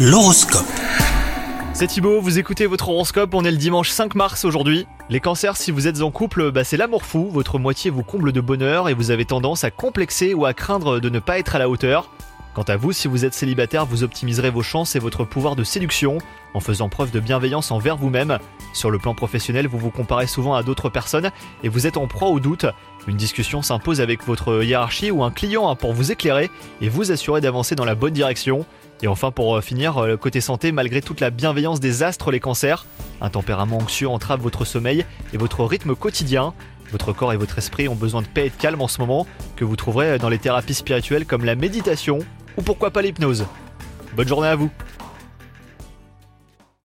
L'horoscope. C'est Thibaut, vous écoutez votre horoscope, on est le dimanche 5 mars aujourd'hui. Les cancers, si vous êtes en couple, bah c'est l'amour fou, votre moitié vous comble de bonheur et vous avez tendance à complexer ou à craindre de ne pas être à la hauteur. Quant à vous, si vous êtes célibataire, vous optimiserez vos chances et votre pouvoir de séduction en faisant preuve de bienveillance envers vous-même. Sur le plan professionnel, vous vous comparez souvent à d'autres personnes et vous êtes en proie au doute. Une discussion s'impose avec votre hiérarchie ou un client hein, pour vous éclairer et vous assurer d'avancer dans la bonne direction. Et enfin, pour euh, finir, euh, côté santé, malgré toute la bienveillance des astres, les cancers, un tempérament anxieux entrave votre sommeil et votre rythme quotidien. Votre corps et votre esprit ont besoin de paix et de calme en ce moment, que vous trouverez dans les thérapies spirituelles comme la méditation ou pourquoi pas l'hypnose? Bonne journée à vous